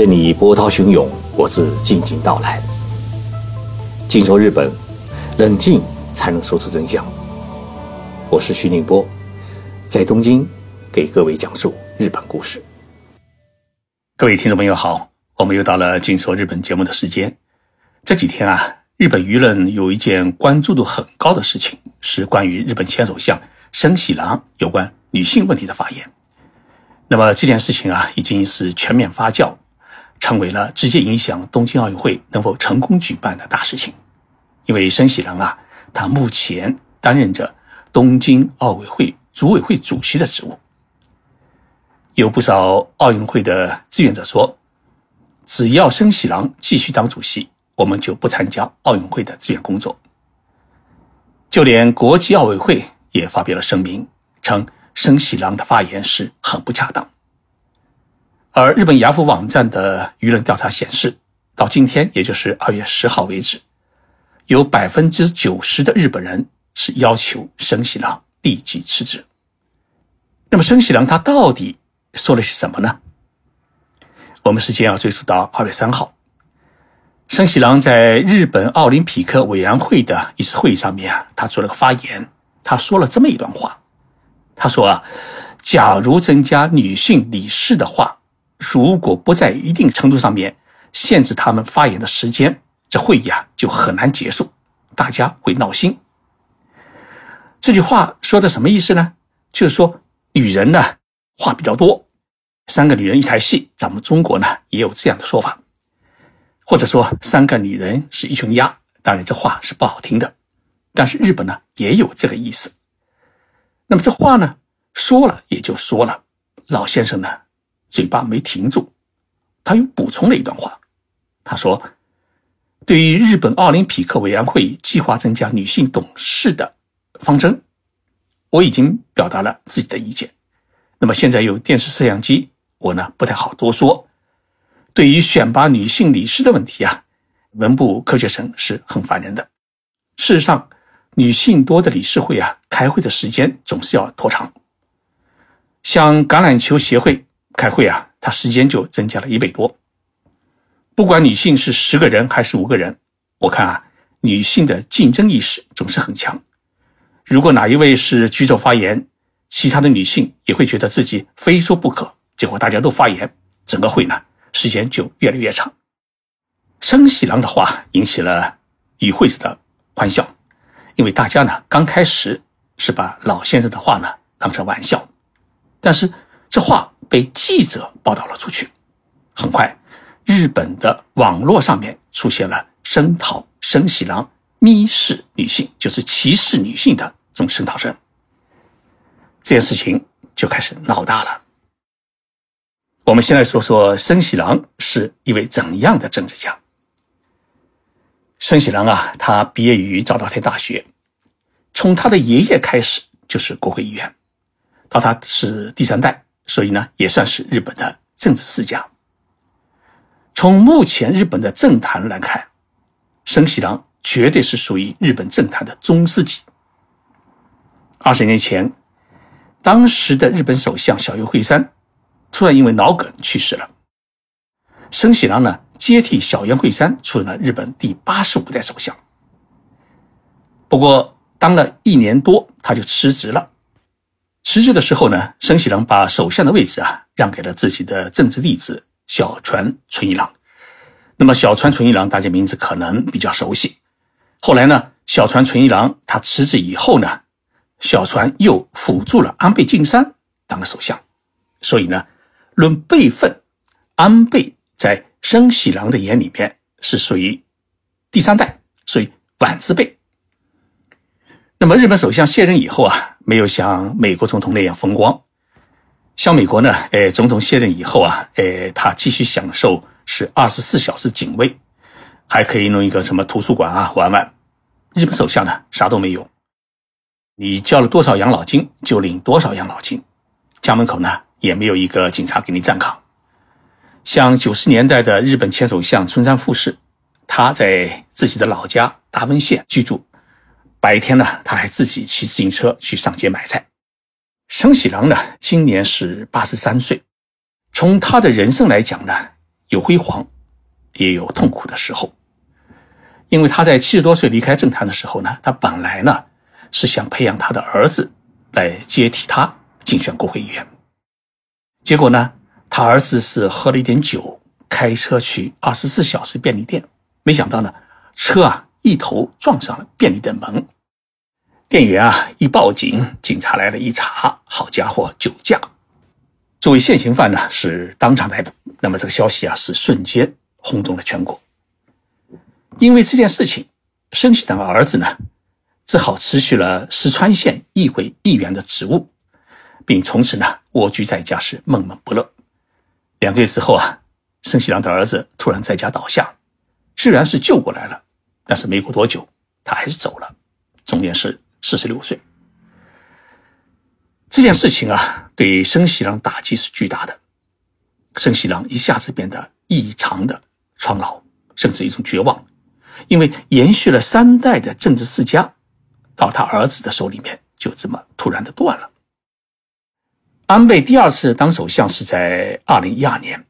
任你波涛汹涌，我自静静到来。静说日本，冷静才能说出真相。我是徐宁波，在东京给各位讲述日本故事。各位听众朋友好，我们又到了静说日本节目的时间。这几天啊，日本舆论有一件关注度很高的事情，是关于日本前首相森喜朗有关女性问题的发言。那么这件事情啊，已经是全面发酵，成为了直接影响东京奥运会能否成功举办的大事情。因为森喜朗啊，他目前担任着东京奥委会组委会主席的职务。有不少奥运会的志愿者说，只要森喜朗继续当主席，我们就不参加奥运会的志愿工作。就连国际奥委会也发表了声明，称。申喜郎的发言是很不恰当，而日本雅虎网站的舆论调查显示，到今天，也就是二月十号为止，有百分之九十的日本人是要求生喜郎立即辞职。那么，生喜郎他到底说了些什么呢？我们时间要追溯到二月三号，生喜郎在日本奥林匹克委员会的一次会议上面啊，他做了个发言，他说了这么一段话。他说啊，假如增加女性理事的话，如果不在一定程度上面限制他们发言的时间，这会议啊就很难结束，大家会闹心。这句话说的什么意思呢？就是说女人呢话比较多，三个女人一台戏，咱们中国呢也有这样的说法，或者说三个女人是一群鸭。当然这话是不好听的，但是日本呢也有这个意思。那么这话呢，说了也就说了。老先生呢，嘴巴没停住，他又补充了一段话。他说：“对于日本奥林匹克委员会计划增加女性董事的方针，我已经表达了自己的意见。那么现在有电视摄像机，我呢不太好多说。对于选拔女性理事的问题啊，文部科学省是很烦人的。事实上。”女性多的理事会啊，开会的时间总是要拖长。像橄榄球协会开会啊，他时间就增加了一倍多。不管女性是十个人还是五个人，我看啊，女性的竞争意识总是很强。如果哪一位是举手发言，其他的女性也会觉得自己非说不可，结果大家都发言，整个会呢时间就越来越长。生喜郎的话引起了与会者的欢笑。因为大家呢刚开始是把老先生的话呢当成玩笑，但是这话被记者报道了出去，很快，日本的网络上面出现了声讨生喜郎蔑视女性，就是歧视女性的这种声讨声。这件事情就开始闹大了。我们先来说说生喜郎是一位怎样的政治家。生喜郎啊，他毕业于早稻田大学，从他的爷爷开始就是国会议员，到他是第三代，所以呢也算是日本的政治世家。从目前日本的政坛来看，生喜郎绝对是属于日本政坛的中世纪。二十年前，当时的日本首相小渊惠山突然因为脑梗去世了，生喜郎呢？接替小渊惠山，出任了日本第八十五代首相。不过，当了一年多，他就辞职了。辞职的时候呢，生喜郎把首相的位置啊让给了自己的政治弟子小泉纯一郎。那么，小川纯一郎大家名字可能比较熟悉。后来呢，小川纯一郎他辞职以后呢，小泉又辅助了安倍晋三当了首相。所以呢，论辈分，安倍在。生喜郎的眼里面是属于第三代，属于晚之辈。那么日本首相卸任以后啊，没有像美国总统那样风光。像美国呢，呃，总统卸任以后啊，呃，他继续享受是二十四小时警卫，还可以弄一个什么图书馆啊玩玩。日本首相呢，啥都没有，你交了多少养老金就领多少养老金，家门口呢也没有一个警察给你站岗。像九十年代的日本前首相村山富士，他在自己的老家大分县居住，白天呢他还自己骑自行车去上街买菜。生喜郎呢今年是八十三岁，从他的人生来讲呢，有辉煌，也有痛苦的时候。因为他在七十多岁离开政坛的时候呢，他本来呢是想培养他的儿子来接替他竞选国会议员。结果呢，他儿子是喝了一点酒，开车去二十四小时便利店，没想到呢，车啊一头撞上了便利店门。店员啊一报警，警察来了一查，好家伙，酒驾！作为现行犯呢，是当场逮捕。那么这个消息啊，是瞬间轰动了全国。因为这件事情，申喜良的儿子呢，只好辞去了石川县议会议员的职务，并从此呢蜗居在家，是闷闷不乐。两个月之后啊，申喜良的儿子突然在家倒下，虽然是救过来了，但是没过多久，他还是走了，终年是四十六岁。这件事情啊，对申喜郎打击是巨大的，申喜郎一下子变得异常的苍老，甚至一种绝望。因为延续了三代的政治世家，到他儿子的手里面就这么突然的断了。安倍第二次当首相是在二零一二年，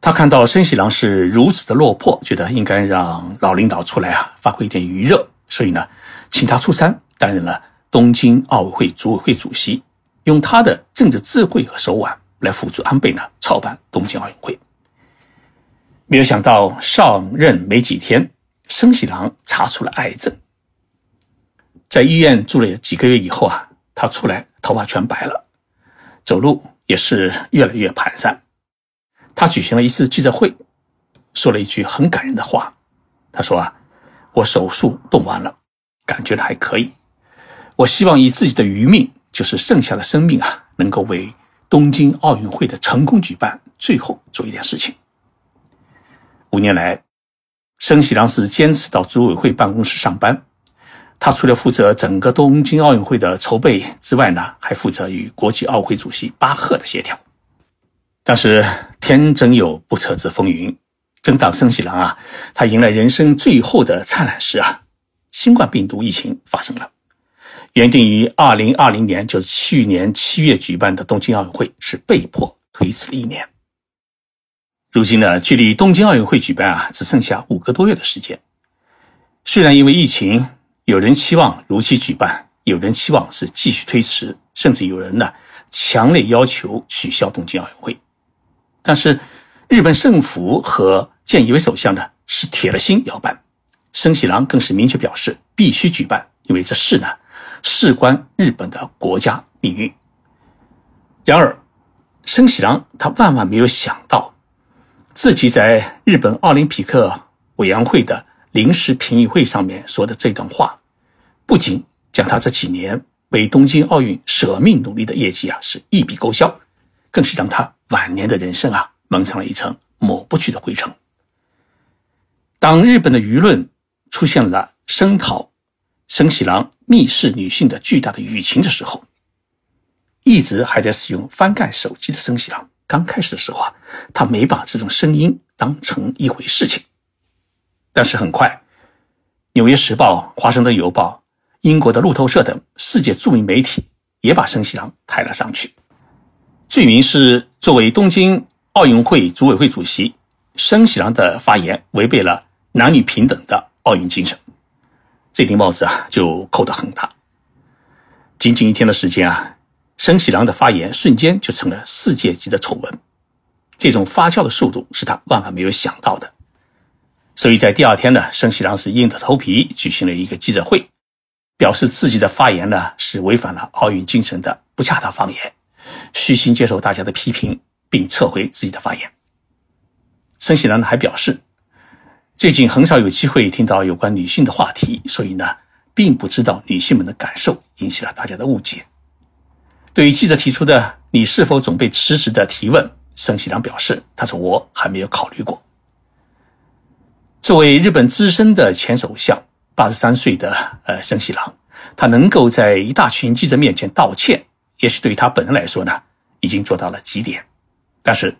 他看到森喜朗是如此的落魄，觉得应该让老领导出来啊发挥一点余热，所以呢，请他出山担任了东京奥委会组委会主席，用他的政治智慧和手腕来辅助安倍呢操办东京奥运会。没有想到上任没几天。生喜郎查出了癌症，在医院住了几个月以后啊，他出来头发全白了，走路也是越来越蹒跚。他举行了一次记者会，说了一句很感人的话。他说啊，我手术动完了，感觉的还可以。我希望以自己的余命，就是剩下的生命啊，能够为东京奥运会的成功举办最后做一点事情。五年来。生喜郎是坚持到组委会办公室上班，他除了负责整个东京奥运会的筹备之外呢，还负责与国际奥委会主席巴赫的协调。但是天真有不测之风云，正当申喜郎啊，他迎来人生最后的灿烂时啊，新冠病毒疫情发生了。原定于二零二零年，就是去年七月举办的东京奥运会，是被迫推迟了一年。如今呢，距离东京奥运会举办啊，只剩下五个多月的时间。虽然因为疫情，有人期望如期举办，有人期望是继续推迟，甚至有人呢强烈要求取消东京奥运会。但是，日本政府和菅义伟首相呢是铁了心要办，森喜朗更是明确表示必须举办，因为这事呢事关日本的国家命运。然而，森喜朗他万万没有想到。自己在日本奥林匹克委员会的临时评议会上面说的这段话，不仅将他这几年为东京奥运舍命努力的业绩啊是一笔勾销，更是让他晚年的人生啊蒙上了一层抹不去的灰尘。当日本的舆论出现了声讨生喜郎密室女性的巨大的舆情的时候，一直还在使用翻盖手机的生喜郎。刚开始的时候啊，他没把这种声音当成一回事情，但是很快，《纽约时报》、《华盛顿邮报》、英国的路透社等世界著名媒体也把生喜郎抬了上去，罪名是作为东京奥运会组委会主席，申喜郎的发言违背了男女平等的奥运精神，这顶帽子啊就扣得很大。仅仅一天的时间啊。申喜郎的发言瞬间就成了世界级的丑闻，这种发酵的速度是他万万没有想到的。所以在第二天呢，申喜郎是硬着头皮举行了一个记者会，表示自己的发言呢是违反了奥运精神的不恰当发言，虚心接受大家的批评，并撤回自己的发言。申喜郎还表示，最近很少有机会听到有关女性的话题，所以呢，并不知道女性们的感受，引起了大家的误解。对于记者提出的“你是否准备辞职”的提问，森喜朗表示：“他说我还没有考虑过。”作为日本资深的前首相，八十三岁的呃森喜朗，他能够在一大群记者面前道歉，也许对于他本人来说呢，已经做到了极点。但是，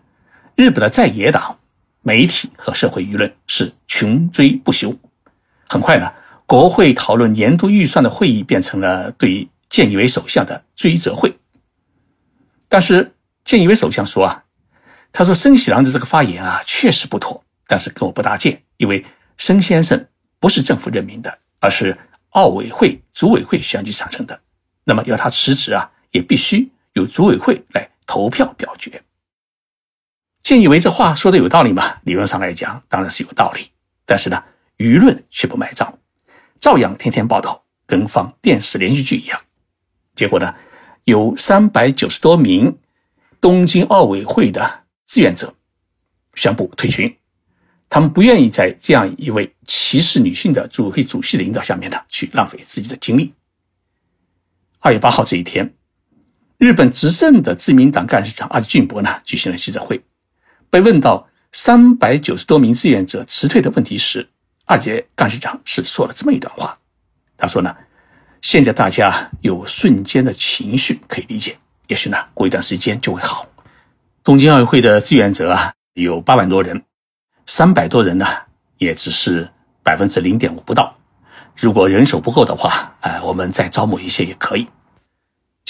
日本的在野党、媒体和社会舆论是穷追不休。很快呢，国会讨论年度预算的会议变成了对菅义伟首相的追责会。但是，菅义伟首相说啊，他说：“申喜郎的这个发言啊，确实不妥，但是跟我不搭界，因为申先生不是政府任命的，而是奥委会组委会选举产生的。那么要他辞职啊，也必须由组委会来投票表决。”建议为这话说的有道理嘛？理论上来讲，当然是有道理。但是呢，舆论却不买账，照样天天报道，跟放电视连续剧一样。结果呢，有三百九十多名东京奥委会的志愿者宣布退群，他们不愿意在这样一位歧视女性的组委会主席的领导下面呢，去浪费自己的精力。二月八号这一天，日本执政的自民党干事长阿吉俊博呢，举行了记者会。被问到三百九十多名志愿者辞退的问题时，二阶干事长是说了这么一段话。他说呢，现在大家有瞬间的情绪可以理解，也许呢过一段时间就会好。东京奥运会的志愿者啊有八万多人，三百多人呢也只是百分之零点五不到。如果人手不够的话，哎，我们再招募一些也可以。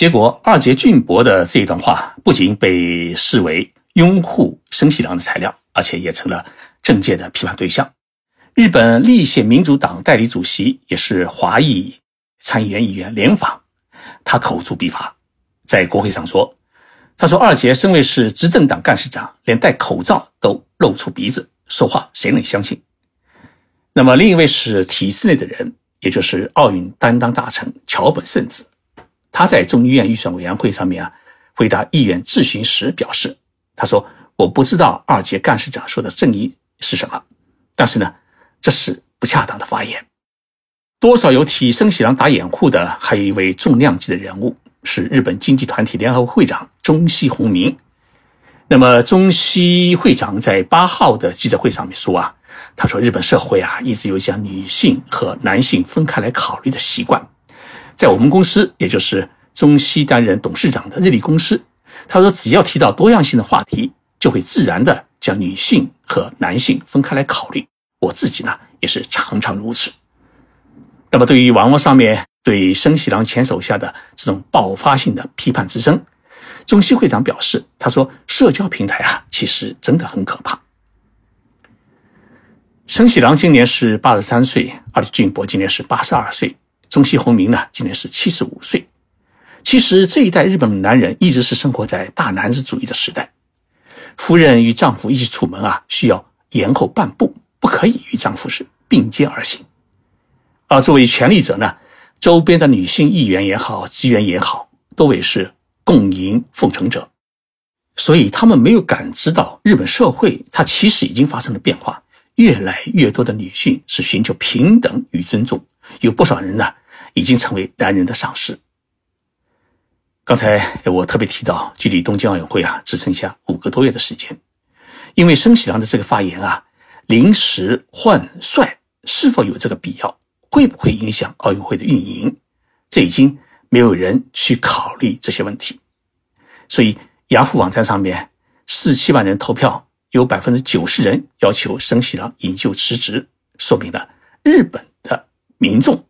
结果二阶俊博的这一段话不仅被视为。拥护生喜郎的材料，而且也成了政界的批判对象。日本立宪民主党代理主席也是华裔参议员议员连访，他口诛笔伐，在国会上说：“他说二杰身为是执政党干事长，连戴口罩都露出鼻子说话，谁能相信？”那么另一位是体制内的人，也就是奥运担当大臣桥本圣子，他在众议院预算委员会上面啊，回答议员质询时表示。他说：“我不知道二阶干事长说的正义是什么，但是呢，这是不恰当的发言。多少有替生喜郎打掩护的，还有一位重量级的人物，是日本经济团体联合会会长中西宏明。那么，中西会长在八号的记者会上面说啊，他说日本社会啊，一直有将女性和男性分开来考虑的习惯，在我们公司，也就是中西担任董事长的日立公司。”他说：“只要提到多样性的话题，就会自然的将女性和男性分开来考虑。我自己呢，也是常常如此。那么，对于网络上面对生喜郎前手下的这种爆发性的批判之声，中西会长表示：‘他说，社交平台啊，其实真的很可怕。’生喜郎今年是八十三岁，而俊博今年是八十二岁，中西宏明呢，今年是七十五岁。”其实这一代日本男人一直是生活在大男子主义的时代，夫人与丈夫一起出门啊，需要延后半步，不可以与丈夫是并肩而行。而作为权力者呢，周边的女性议员也好，职员也好，多为是共赢奉承者，所以他们没有感知到日本社会它其实已经发生了变化，越来越多的女性是寻求平等与尊重，有不少人呢已经成为男人的赏识。刚才我特别提到，距离东京奥运会啊只剩下五个多月的时间，因为生喜郎的这个发言啊，临时换帅是否有这个必要？会不会影响奥运会的运营？这已经没有人去考虑这些问题。所以，雅虎网站上面四七万人投票，有百分之九十人要求生喜郎引咎辞职，说明了日本的民众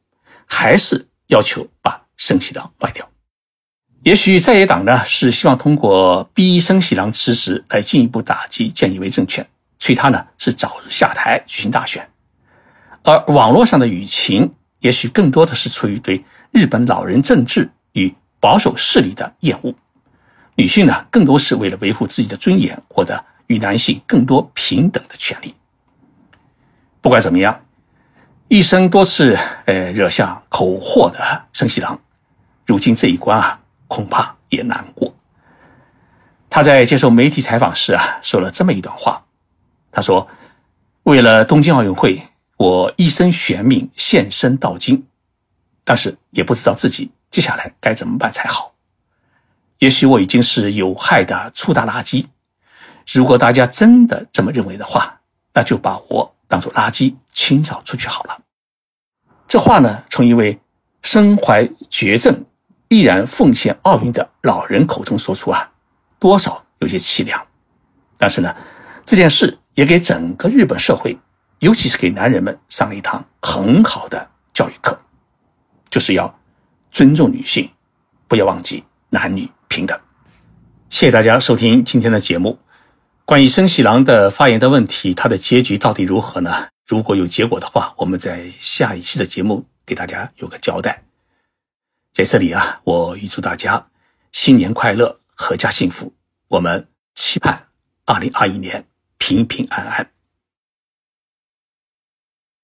还是要求把生喜郎换掉。也许在野党呢是希望通过逼生喜郎辞职来进一步打击菅义伟政权，催他呢是早日下台举行大选，而网络上的舆情也许更多的是出于对日本老人政治与保守势力的厌恶，女性呢更多是为了维护自己的尊严，获得与男性更多平等的权利。不管怎么样，一生多次呃惹下口祸的生喜郎，如今这一关啊。恐怕也难过。他在接受媒体采访时啊，说了这么一段话。他说：“为了东京奥运会，我一生悬命献身到今，但是也不知道自己接下来该怎么办才好。也许我已经是有害的粗大垃圾。如果大家真的这么认为的话，那就把我当做垃圾清扫出去好了。”这话呢，从一位身怀绝症。依然奉献奥运的老人口中说出啊，多少有些凄凉。但是呢，这件事也给整个日本社会，尤其是给男人们上了一堂很好的教育课，就是要尊重女性，不要忘记男女平等。谢谢大家收听今天的节目。关于生喜郎的发言的问题，他的结局到底如何呢？如果有结果的话，我们在下一期的节目给大家有个交代。在这里啊，我预祝大家新年快乐，阖家幸福。我们期盼二零二一年平平安安。